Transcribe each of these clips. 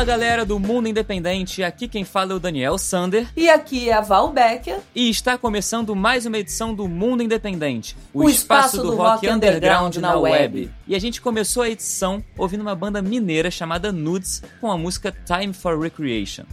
Fala galera do Mundo Independente, aqui quem fala é o Daniel Sander E aqui é a Val Becker. e está começando mais uma edição do Mundo Independente, O espaço do rock underground na web. E a gente começou a edição ouvindo uma banda mineira chamada Nudes com a música Time for Recreation.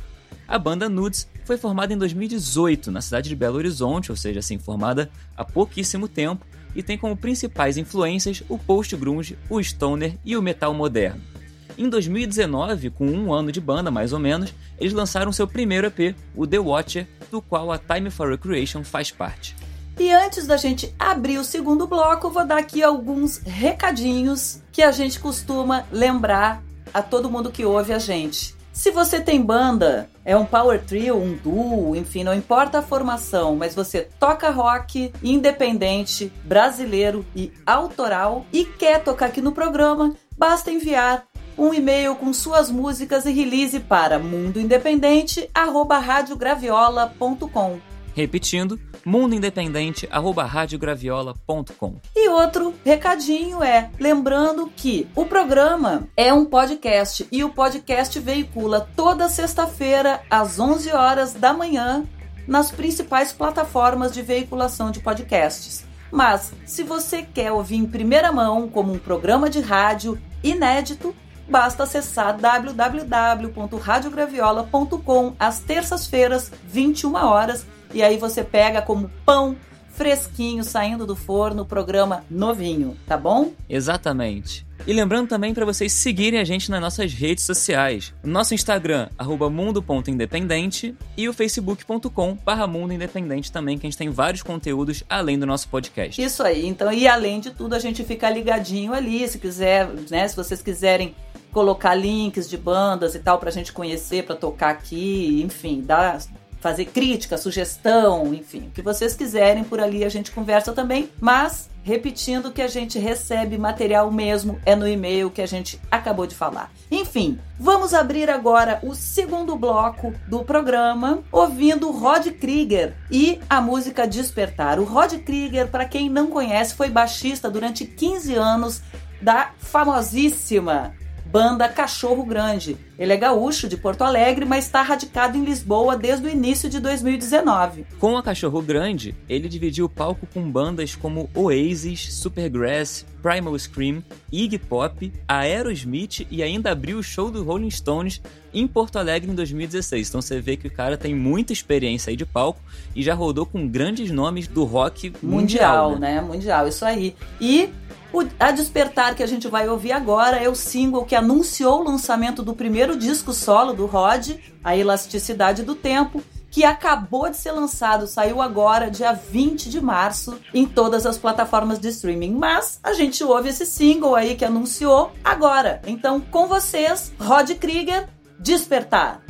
A banda Nudes foi formada em 2018 na cidade de Belo Horizonte, ou seja, assim, formada há pouquíssimo tempo, e tem como principais influências o post-grunge, o stoner e o metal moderno. Em 2019, com um ano de banda mais ou menos, eles lançaram seu primeiro EP, o The Watcher, do qual a Time for Recreation faz parte. E antes da gente abrir o segundo bloco, vou dar aqui alguns recadinhos que a gente costuma lembrar a todo mundo que ouve a gente. Se você tem banda, é um power trio, um duo, enfim, não importa a formação, mas você toca rock independente, brasileiro e autoral e quer tocar aqui no programa, basta enviar um e-mail com suas músicas e release para mundoindependente@radiograviola.com. Repetindo, mundoindependente@radiograviola.com. E outro recadinho é, lembrando que o programa é um podcast e o podcast veicula toda sexta-feira às 11 horas da manhã nas principais plataformas de veiculação de podcasts. Mas, se você quer ouvir em primeira mão como um programa de rádio inédito, basta acessar www.radiograviola.com às terças-feiras, 21 horas, e aí você pega como pão fresquinho saindo do forno o programa novinho, tá bom? Exatamente. E lembrando também para vocês seguirem a gente nas nossas redes sociais. Nosso Instagram, arroba mundo.independente e o facebook.com barra mundo independente também, que a gente tem vários conteúdos além do nosso podcast. Isso aí. Então, e além de tudo, a gente fica ligadinho ali, se quiser, né, se vocês quiserem colocar links de bandas e tal pra gente conhecer, pra tocar aqui, enfim, dar fazer crítica, sugestão, enfim, o que vocês quiserem por ali a gente conversa também, mas repetindo que a gente recebe material mesmo é no e-mail que a gente acabou de falar. Enfim, vamos abrir agora o segundo bloco do programa ouvindo Rod Krieger e a música Despertar. O Rod Krieger, para quem não conhece, foi baixista durante 15 anos da famosíssima banda Cachorro Grande. Ele é gaúcho de Porto Alegre, mas está radicado em Lisboa desde o início de 2019. Com a Cachorro Grande, ele dividiu o palco com bandas como Oasis, Supergrass, Primal Scream, Iggy Pop, Aerosmith e ainda abriu o show do Rolling Stones em Porto Alegre em 2016. Então você vê que o cara tem muita experiência aí de palco e já rodou com grandes nomes do rock mundial, mundial né? Mundial, isso aí. E o A Despertar que a gente vai ouvir agora é o single que anunciou o lançamento do primeiro disco solo do Rod, A Elasticidade do Tempo, que acabou de ser lançado, saiu agora, dia 20 de março, em todas as plataformas de streaming. Mas a gente ouve esse single aí que anunciou agora. Então, com vocês, Rod Krieger, Despertar. Despertar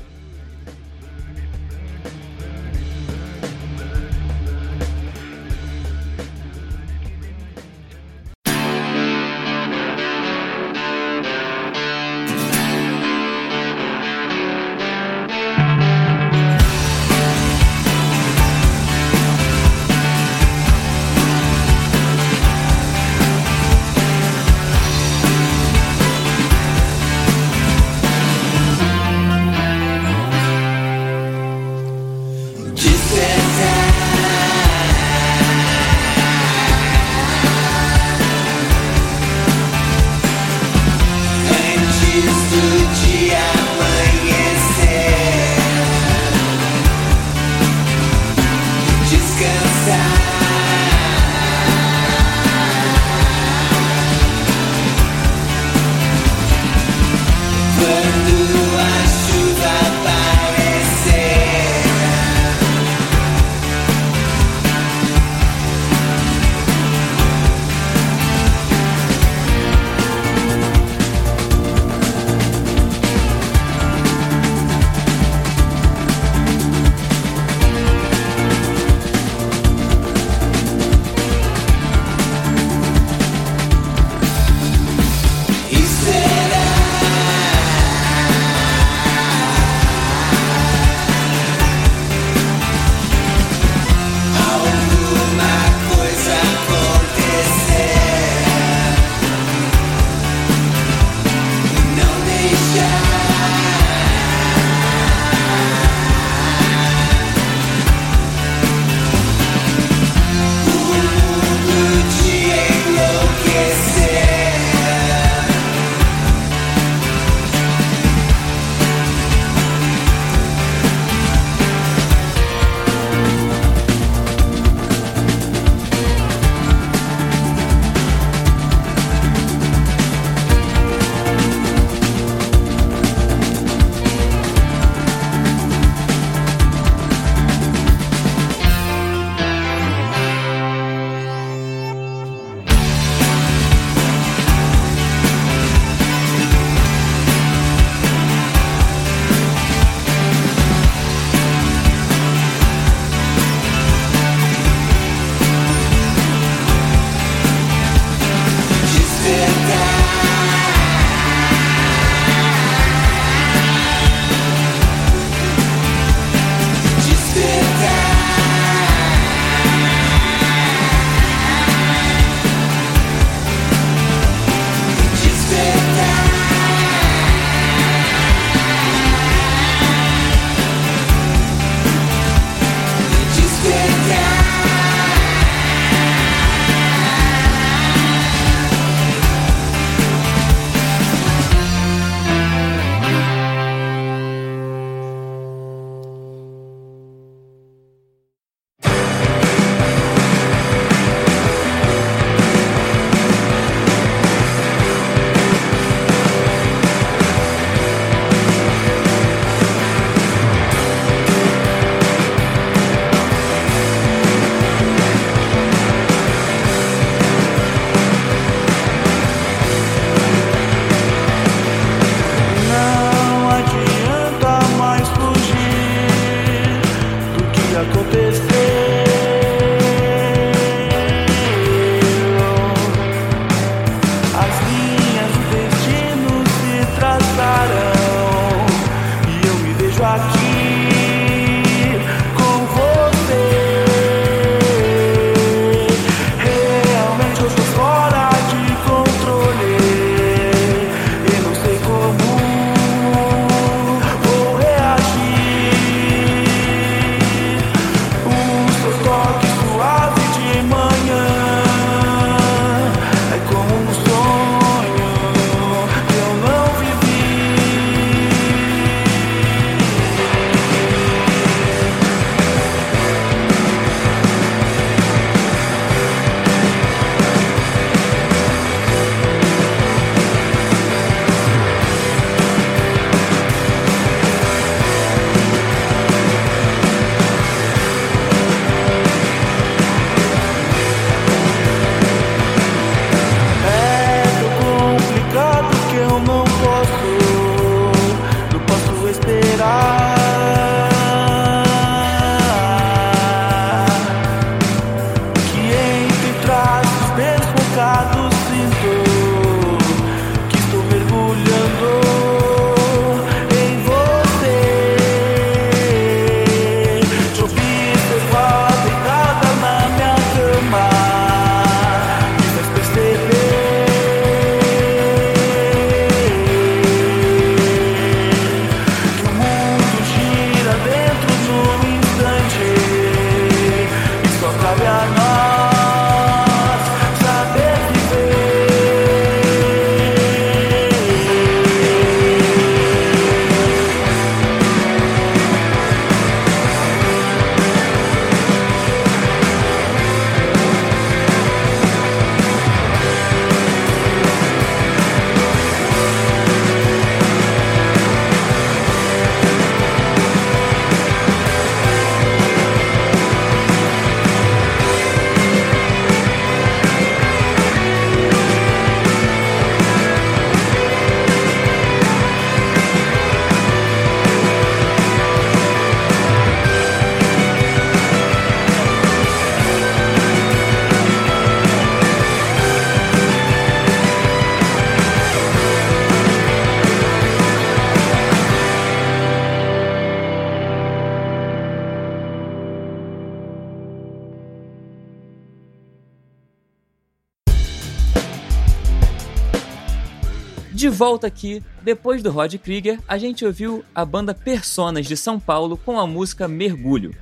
volta aqui, depois do Rod Krieger, a gente ouviu a banda Personas de São Paulo com a música Mergulho.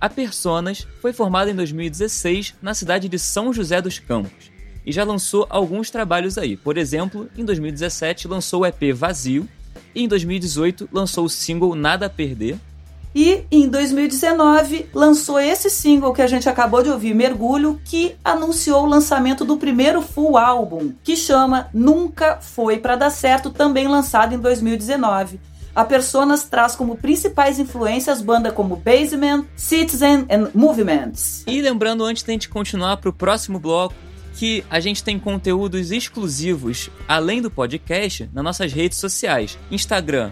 A Personas foi formada em 2016 na cidade de São José dos Campos e já lançou alguns trabalhos aí. Por exemplo, em 2017 lançou o EP Vazio e em 2018 lançou o single Nada a Perder. E em 2019 lançou esse single que a gente acabou de ouvir, Mergulho, que anunciou o lançamento do primeiro full álbum, que chama Nunca Foi Pra Dar Certo, também lançado em 2019. A Personas traz como principais influências banda como Basement, Citizen and Movements. E lembrando, antes da gente continuar para o próximo bloco, que a gente tem conteúdos exclusivos, além do podcast, nas nossas redes sociais. Instagram,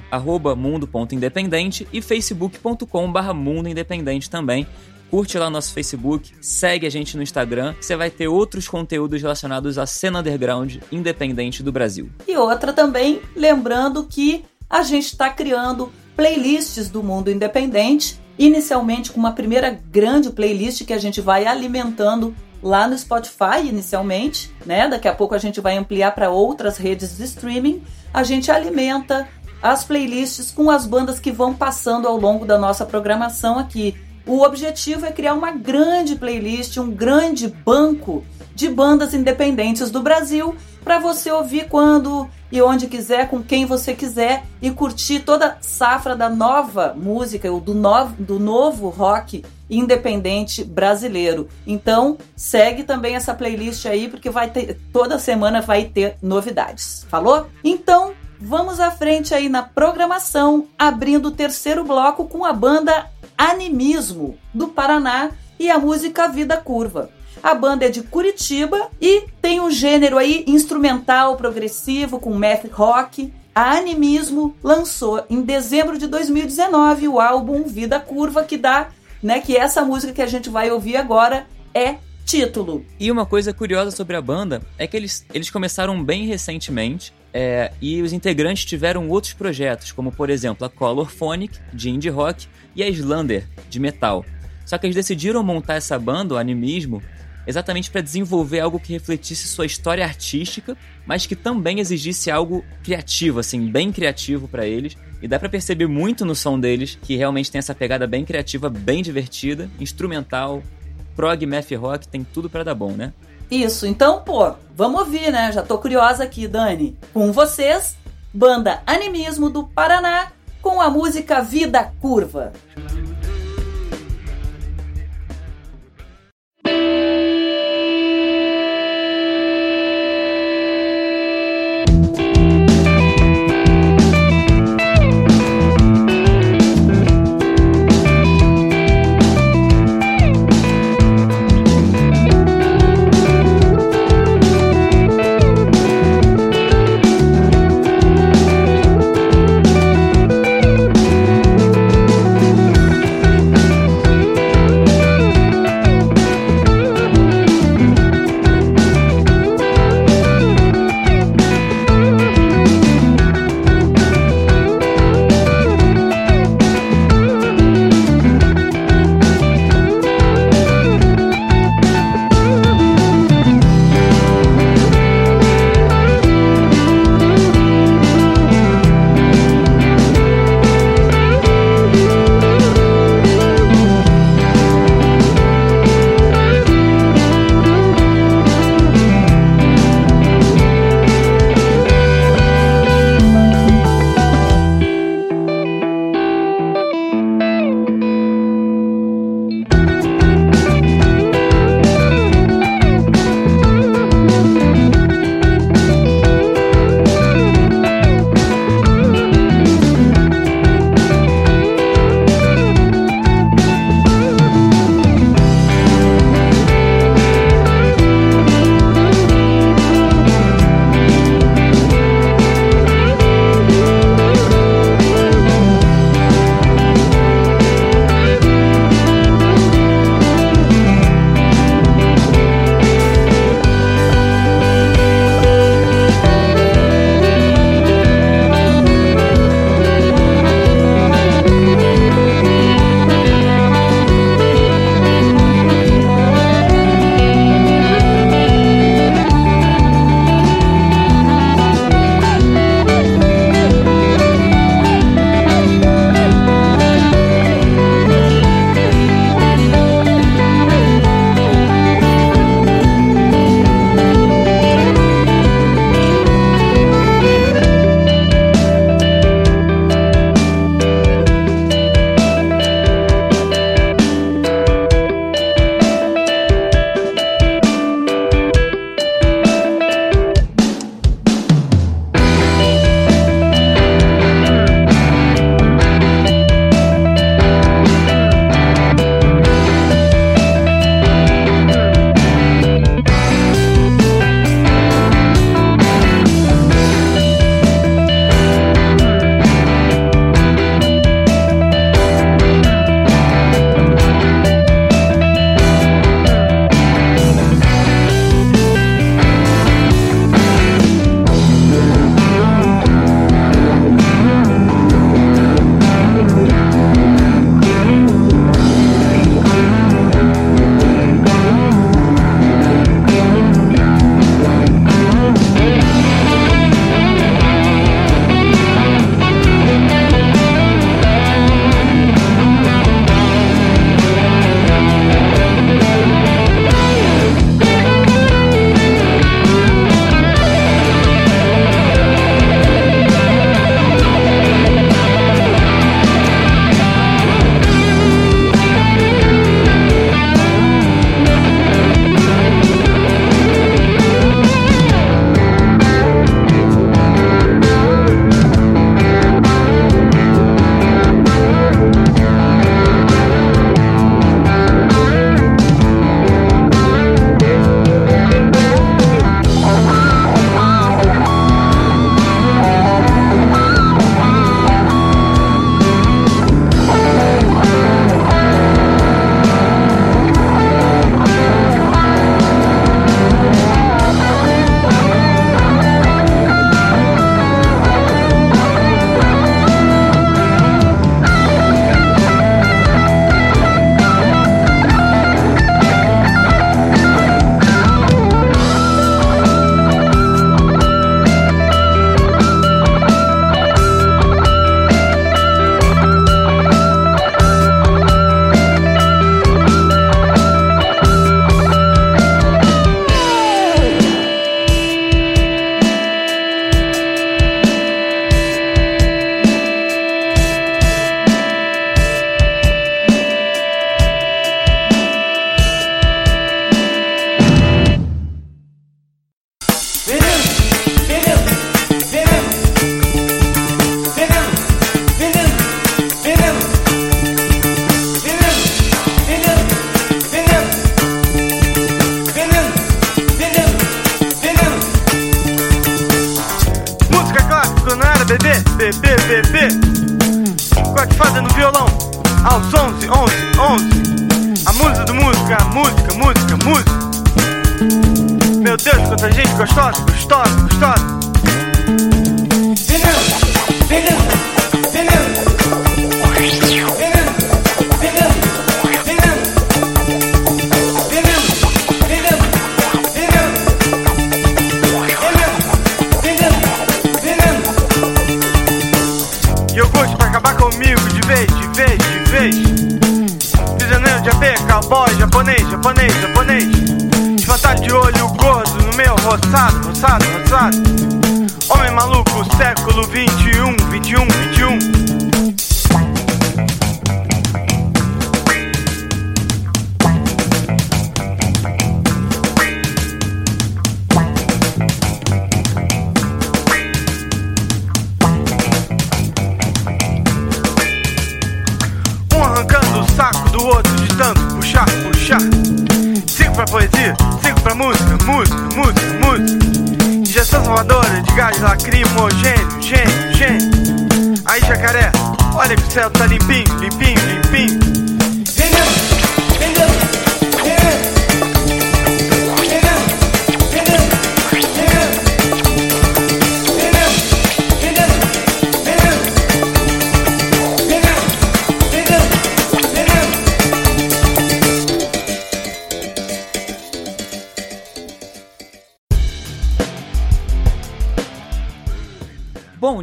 mundo.independente e facebook.com barra mundo independente também. Curte lá nosso Facebook, segue a gente no Instagram, você vai ter outros conteúdos relacionados à cena underground independente do Brasil. E outra também, lembrando que a gente está criando playlists do mundo independente, inicialmente com uma primeira grande playlist que a gente vai alimentando lá no Spotify inicialmente, né? Daqui a pouco a gente vai ampliar para outras redes de streaming. A gente alimenta as playlists com as bandas que vão passando ao longo da nossa programação aqui. O objetivo é criar uma grande playlist, um grande banco de bandas independentes do Brasil para você ouvir quando e onde quiser, com quem você quiser e curtir toda safra da nova música, ou do, novo, do novo rock independente brasileiro. Então, segue também essa playlist aí, porque vai ter toda semana vai ter novidades. Falou? Então, vamos à frente aí na programação, abrindo o terceiro bloco com a banda Animismo do Paraná e a música Vida Curva. A banda é de Curitiba e tem um gênero aí instrumental progressivo com math rock. A Animismo lançou em dezembro de 2019 o álbum Vida Curva que dá, né, que essa música que a gente vai ouvir agora é título. E uma coisa curiosa sobre a banda é que eles, eles começaram bem recentemente é, e os integrantes tiveram outros projetos, como por exemplo a Color Phonic, de indie rock, e a Slander, de metal. Só que eles decidiram montar essa banda, o Animismo, exatamente para desenvolver algo que refletisse sua história artística, mas que também exigisse algo criativo, assim, bem criativo para eles. E dá para perceber muito no som deles que realmente tem essa pegada bem criativa, bem divertida, instrumental, prog, math rock, tem tudo para dar bom, né? Isso, então, pô, vamos ouvir, né? Já tô curiosa aqui, Dani. Com vocês, banda Animismo do Paraná, com a música Vida Curva. Vida roçado, roçado, roçado. Homem maluco, século 21, 21, 21. Um arrancando o saco do outro de tanto puxar, puxar. Cinco pra poesia, cinco pra música, música, gás lacrimogênio, gênio, gênio. Aí jacaré, olha que o céu tá limpinho, limpinho, limpinho.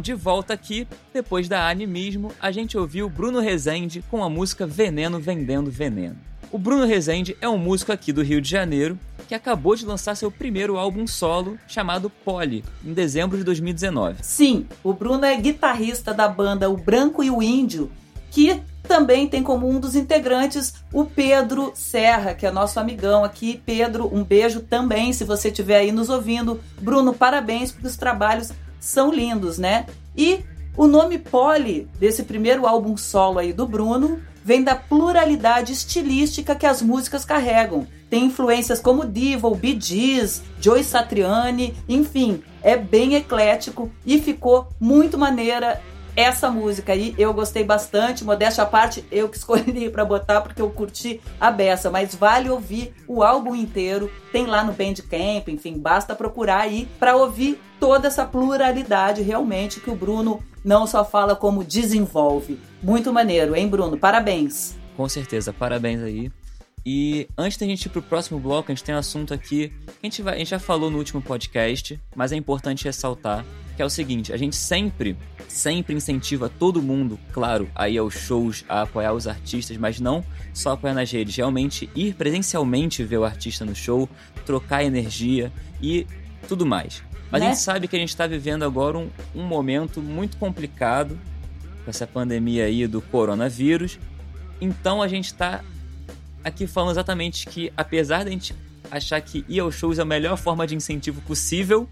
De volta aqui, depois da animismo, a gente ouviu Bruno Rezende com a música Veneno Vendendo Veneno. O Bruno Rezende é um músico aqui do Rio de Janeiro que acabou de lançar seu primeiro álbum solo chamado Poli, em dezembro de 2019. Sim, o Bruno é guitarrista da banda O Branco e o Índio, que também tem como um dos integrantes o Pedro Serra, que é nosso amigão aqui. Pedro, um beijo também, se você estiver aí nos ouvindo. Bruno, parabéns, porque os trabalhos são lindos, né? E o nome Poli, desse primeiro álbum solo aí do Bruno, vem da pluralidade estilística que as músicas carregam. Tem influências como Diva, o Bee Gees, Joy Satriani, enfim, é bem eclético e ficou muito maneira essa música aí. Eu gostei bastante, modéstia à parte, eu que escolhi para botar porque eu curti a beça, mas vale ouvir o álbum inteiro, tem lá no Bandcamp, enfim, basta procurar aí para ouvir toda essa pluralidade realmente que o Bruno não só fala como desenvolve. Muito maneiro, hein, Bruno? Parabéns. Com certeza, parabéns aí. E antes da gente ir pro próximo bloco, a gente tem um assunto aqui que a gente, vai, a gente já falou no último podcast, mas é importante ressaltar, que é o seguinte, a gente sempre, sempre incentiva todo mundo, claro, aí aos shows, a apoiar os artistas, mas não só apoiar nas redes, realmente ir presencialmente ver o artista no show, trocar energia e tudo mais. Mas Né? a gente sabe que a gente está vivendo agora um, um momento muito complicado com essa pandemia aí do coronavírus. Então a gente está aqui falando exatamente que, apesar da gente achar que ir aos shows é a melhor forma de incentivo possível,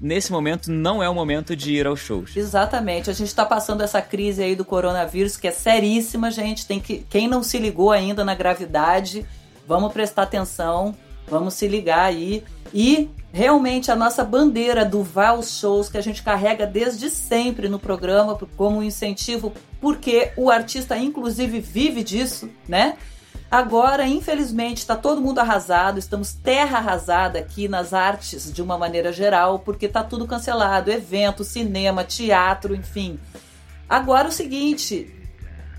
nesse momento não é o momento de ir aos shows. Exatamente. A gente está passando essa crise aí do coronavírus, que é seríssima, gente. Tem que quem não se ligou ainda na gravidade, vamos prestar atenção, vamos se ligar aí. E realmente a nossa bandeira do vá aos shows que a gente carrega desde sempre no programa como um incentivo, porque o artista inclusive vive disso, né? Agora, infelizmente, está todo mundo arrasado, estamos terra arrasada aqui nas artes de uma maneira geral, porque está tudo cancelado, evento, cinema, teatro, enfim. Agora o seguinte,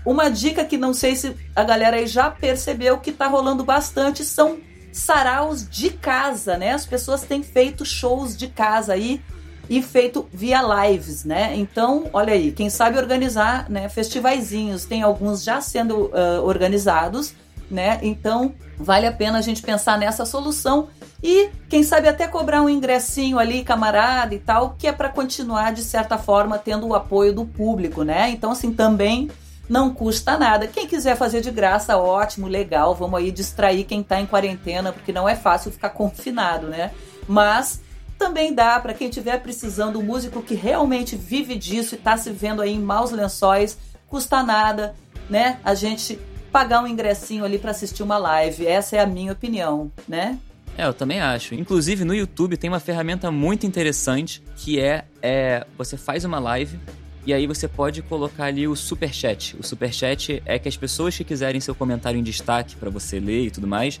uma dica que não sei se a galera aí já percebeu que tá rolando bastante são saraus de casa, né? As pessoas têm feito shows de casa aí e feito via lives, né? Então, olha aí, quem sabe organizar, né, festivaizinhos, tem alguns já sendo ah, organizados, né? Então, vale a pena a gente pensar nessa solução e quem sabe até cobrar um ingressinho ali, camarada e tal, que é para continuar de certa forma tendo o apoio do público, né? Então, assim, também não custa nada. Quem quiser fazer de graça, ótimo, legal. Vamos aí distrair quem tá em quarentena, porque não é fácil ficar confinado, né? Mas também dá para quem estiver precisando, um músico que realmente vive disso e tá se vendo aí em maus lençóis, custa nada, né? A gente pagar um ingressinho ali para assistir uma live. Essa é a minha opinião, né? É, eu também acho. Inclusive, no YouTube tem uma ferramenta muito interessante que é, é você faz uma live E aí você pode colocar ali o superchat. O superchat é que as pessoas que quiserem seu comentário em destaque para você ler e tudo mais,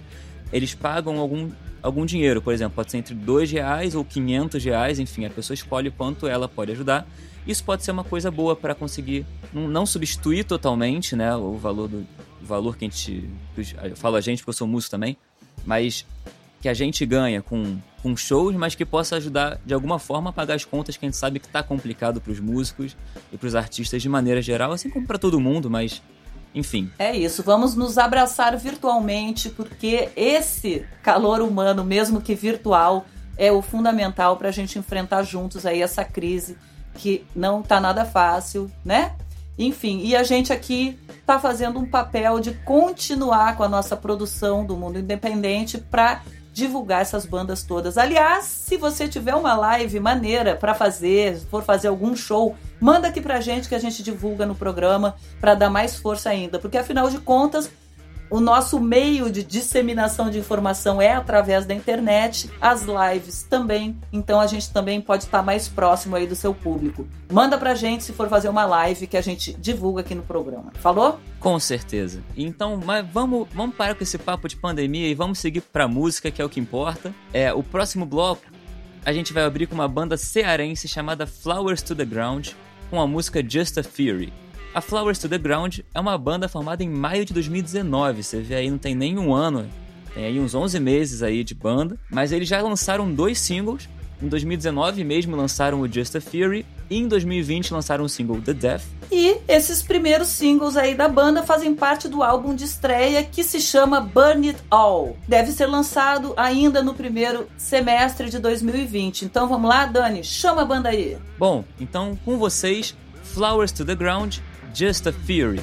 eles pagam algum, algum dinheiro. Por exemplo, pode ser entre 2 reais ou 500 reais, enfim, a pessoa escolhe quanto ela pode ajudar. Isso pode ser uma coisa boa para conseguir não, substituir totalmente né, o valor do valor que a gente. Eu falo a gente porque eu sou músico também, mas que a gente ganha com, com shows, mas que possa ajudar de alguma forma a pagar as contas que a gente sabe que tá complicado pros músicos e pros artistas de maneira geral, assim como para todo mundo, mas enfim. É isso, vamos nos abraçar virtualmente, porque esse calor humano, mesmo que virtual, é o fundamental para a gente enfrentar juntos aí essa crise que não tá nada fácil, né? Enfim, e a gente aqui tá fazendo um papel de continuar com a nossa produção do mundo independente para divulgar essas bandas todas. Aliás, se você tiver uma live maneira para fazer, for fazer algum show, manda aqui pra gente que a gente divulga no programa para dar mais força ainda, porque afinal de contas, o nosso meio de disseminação de informação é através da internet, as lives também, então a gente também pode estar mais próximo aí do seu público. Manda pra gente se for fazer uma live que a gente divulga aqui no programa. Falou? Com certeza. Então, mas vamos, vamos parar com esse papo de pandemia e vamos seguir pra música, que é o que importa. É, o próximo bloco a gente vai abrir com uma banda cearense chamada Flowers to the Ground, com a música Just a Theory. A Flowers to the Ground é uma banda formada em maio de 2019, você vê aí não tem nem um ano, tem aí uns 11 meses aí de banda, mas eles já lançaram dois singles, em 2019 mesmo lançaram o Just a Theory, e em 2020 lançaram o single The Death. E esses primeiros singles aí da banda fazem parte do álbum de estreia que se chama Burn It All. Deve ser lançado ainda no primeiro semestre de 2020. Então vamos lá, Dani, chama a banda aí. Bom, então com vocês, Flowers to the Ground, Just a Theory.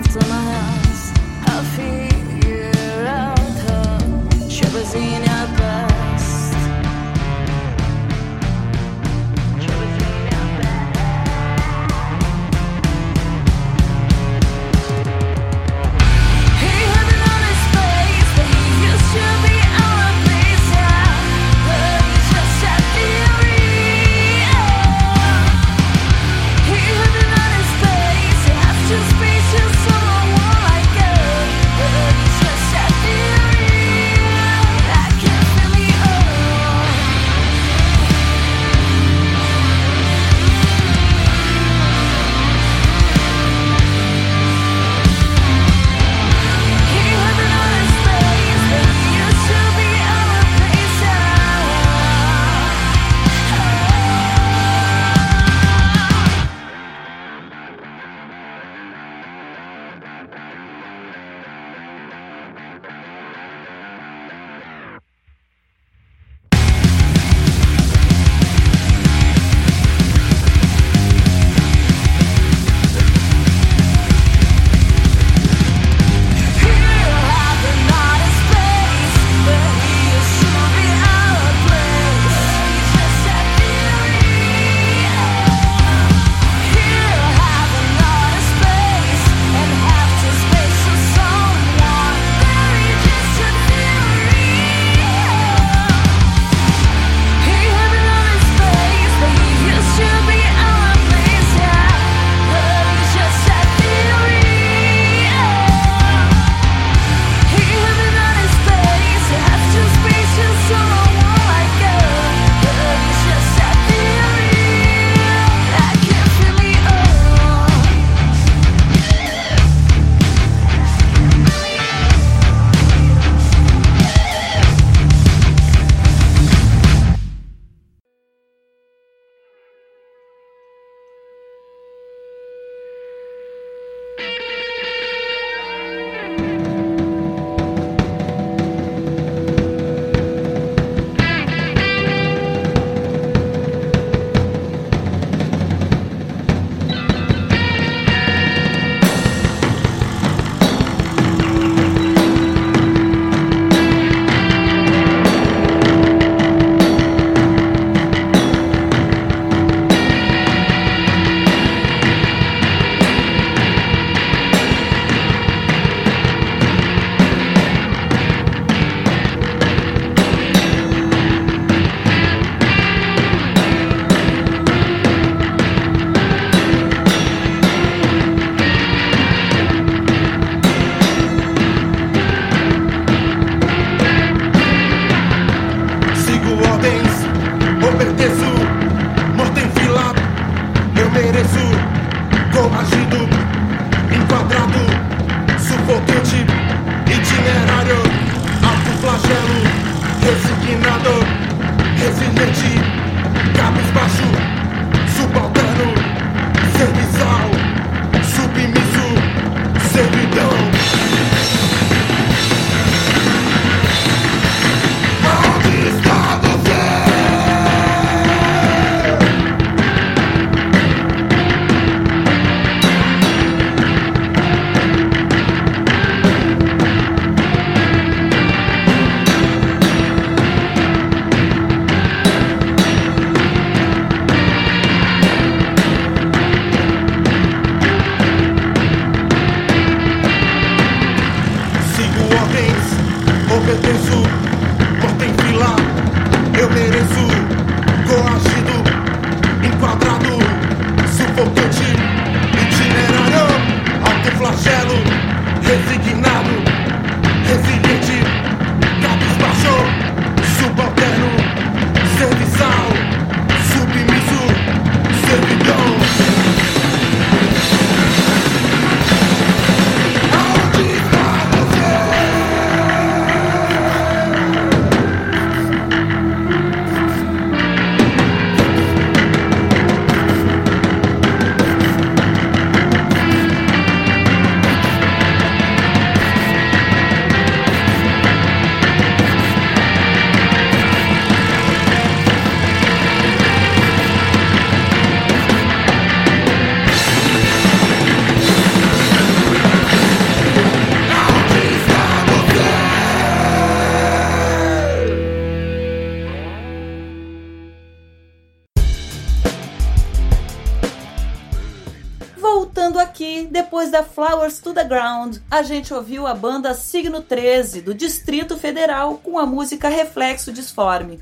After my house, I figure out how. your bed to the Ground, a gente ouviu a banda Signo 13, do Distrito Federal, com a música Reflexo Disforme.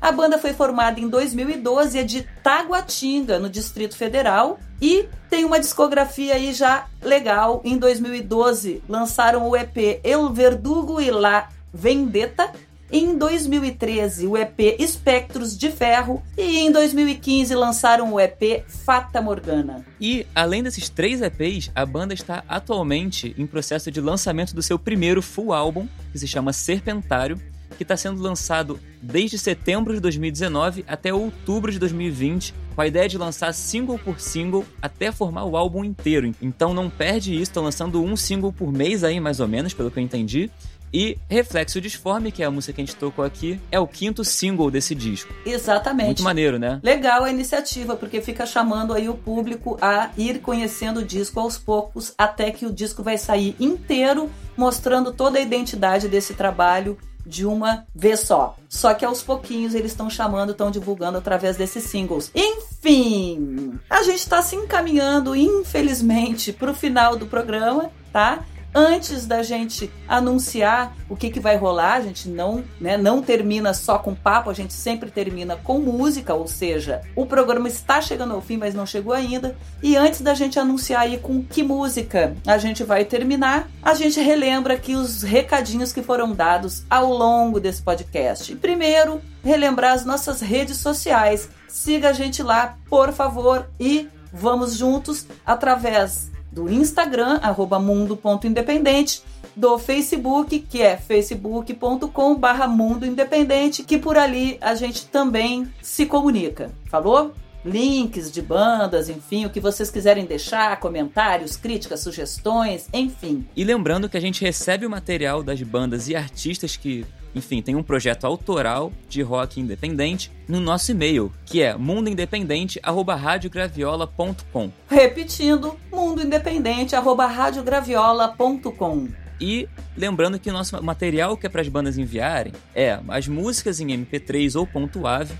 A banda foi formada em 2012 e é de Taguatinga, no Distrito Federal, e tem uma discografia aí já legal. Em 2012 lançaram o EP El Verdugo e La Vendetta, em 2013, o EP Espectros de Ferro e em 2015 lançaram o EP Fata Morgana. E, além desses três EPs, a banda está atualmente em processo de lançamento do seu primeiro full álbum, que se chama Serpentário, que está sendo lançado desde setembro de 2019 até outubro de 2020, com a ideia de lançar single por single até formar o álbum inteiro. Então não perde isso, estão lançando um single por mês aí, mais ou menos, pelo que eu entendi. E Reflexo Disforme, que é a música que a gente tocou aqui, é o quinto single desse disco. Exatamente. Muito maneiro, né? Legal a iniciativa, porque fica chamando aí o público a ir conhecendo o disco aos poucos, até que o disco vai sair inteiro, mostrando toda a identidade desse trabalho de uma vez só. Só que aos pouquinhos eles estão chamando, estão divulgando através desses singles. Enfim, a gente está se encaminhando, infelizmente, para o final do programa, tá? Antes da gente anunciar o que, que vai rolar, a gente não, né, não termina só com papo, a gente sempre termina com música, ou seja, o programa está chegando ao fim, mas não chegou ainda. E antes da gente anunciar aí com que música a gente vai terminar, a gente relembra aqui os recadinhos que foram dados ao longo desse podcast. Primeiro, relembrar as nossas redes sociais. Siga a gente lá, por favor, e vamos juntos através do Instagram, arroba mundo.independente, do Facebook, que é facebook.com barra mundo independente, que por ali a gente também se comunica. Falou? Links de bandas, enfim, o que vocês quiserem deixar, comentários, críticas, sugestões, enfim. E lembrando que a gente recebe o material das bandas e artistas que, enfim, tem um projeto autoral de rock independente no nosso e-mail, que é mundoindependente@radiograviola.com. Repetindo, mundoindependente@radiograviola.com. E lembrando que o nosso material que é para as bandas enviarem é as músicas em MP3 ou .wav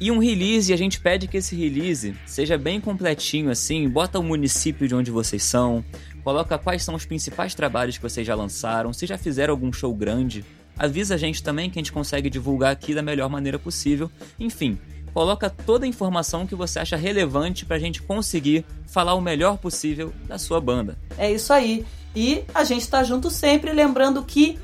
e um release, e a gente pede que esse release seja bem completinho assim, bota o município de onde vocês são, coloca quais são os principais trabalhos que vocês já lançaram, se já fizeram algum show grande, avisa a gente também que a gente consegue divulgar aqui da melhor maneira possível. Enfim, coloca toda a informação que você acha relevante pra gente conseguir falar o melhor possível da sua banda. É isso aí. E a gente tá junto sempre, lembrando que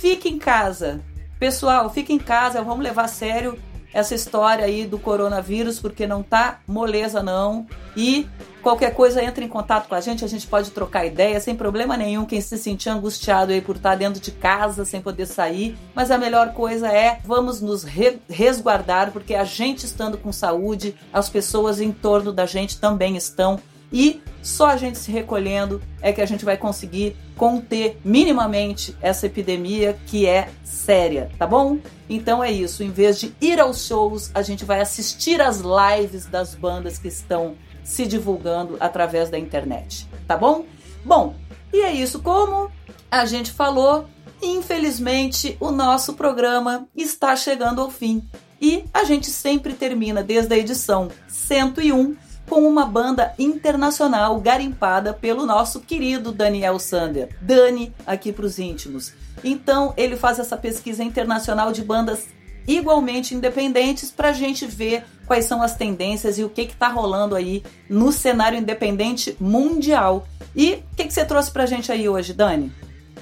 fique em casa. Pessoal, fique em casa, vamos levar a sério essa história aí do coronavírus, porque não tá moleza não. E qualquer coisa entra em contato com a gente, a gente pode trocar ideia sem problema nenhum. Quem se sentir angustiado aí por estar dentro de casa sem poder sair, mas a melhor coisa é vamos nos re- resguardar, porque a gente estando com saúde, as pessoas em torno da gente também estão. E só a gente se recolhendo é que a gente vai conseguir conter minimamente essa epidemia que é séria, tá bom? Então é isso, em vez de ir aos shows, a gente vai assistir às lives das bandas que estão se divulgando através da internet, tá bom? Bom, e é isso, como a gente falou, infelizmente o nosso programa está chegando ao fim. E a gente sempre termina desde a edição 101 com uma banda internacional garimpada pelo nosso querido Daniel Sander. Dani, aqui para os íntimos. Então, ele faz essa pesquisa internacional de bandas igualmente independentes para a gente ver quais são as tendências e o que está rolando aí no cenário independente mundial. E o que, que você trouxe para a gente aí hoje, Dani?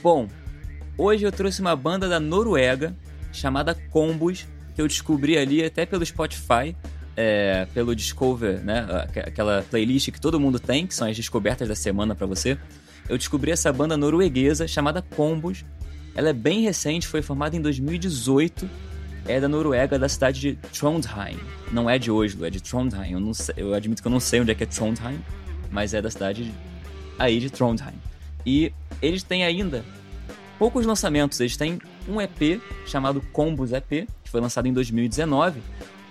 Bom, hoje eu trouxe uma banda da Noruega chamada Combos, que eu descobri ali até pelo Spotify, é, pelo Discover, né? Aqu- Aquela playlist que todo mundo tem, que são as descobertas da semana pra você. Eu descobri essa banda norueguesa chamada Combos. Ela é bem recente, foi formada em 2018. É da Noruega, da cidade de Trondheim. Não é de Oslo, é de Trondheim. Eu, não sei- eu admito que eu não sei onde é que é Trondheim, mas é da cidade aí de Trondheim. E eles têm ainda poucos lançamentos. Eles têm um EP chamado Combos EP, que foi lançado em 2019,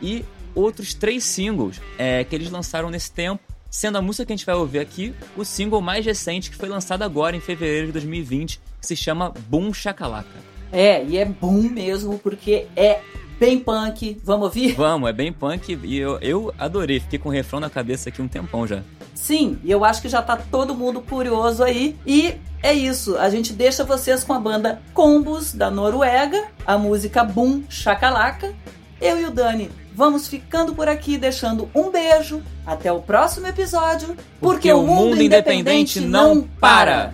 e outros três singles é, que eles lançaram nesse tempo, sendo a música que a gente vai ouvir aqui o single mais recente que foi lançado agora em fevereiro de 2020, que se chama Boom Shakalaka. É, e é boom mesmo, porque é bem punk. Vamos ouvir? Vamos, é bem punk e eu, eu adorei, fiquei com o refrão na cabeça aqui um tempão já. Sim, e eu acho que já tá todo mundo curioso aí. E é isso, a gente deixa vocês com a banda Combos da Noruega, a música Boom Shakalaka. Eu e o Dani vamos ficando por aqui, deixando um beijo. Até o próximo episódio, porque, o mundo, independente, não para.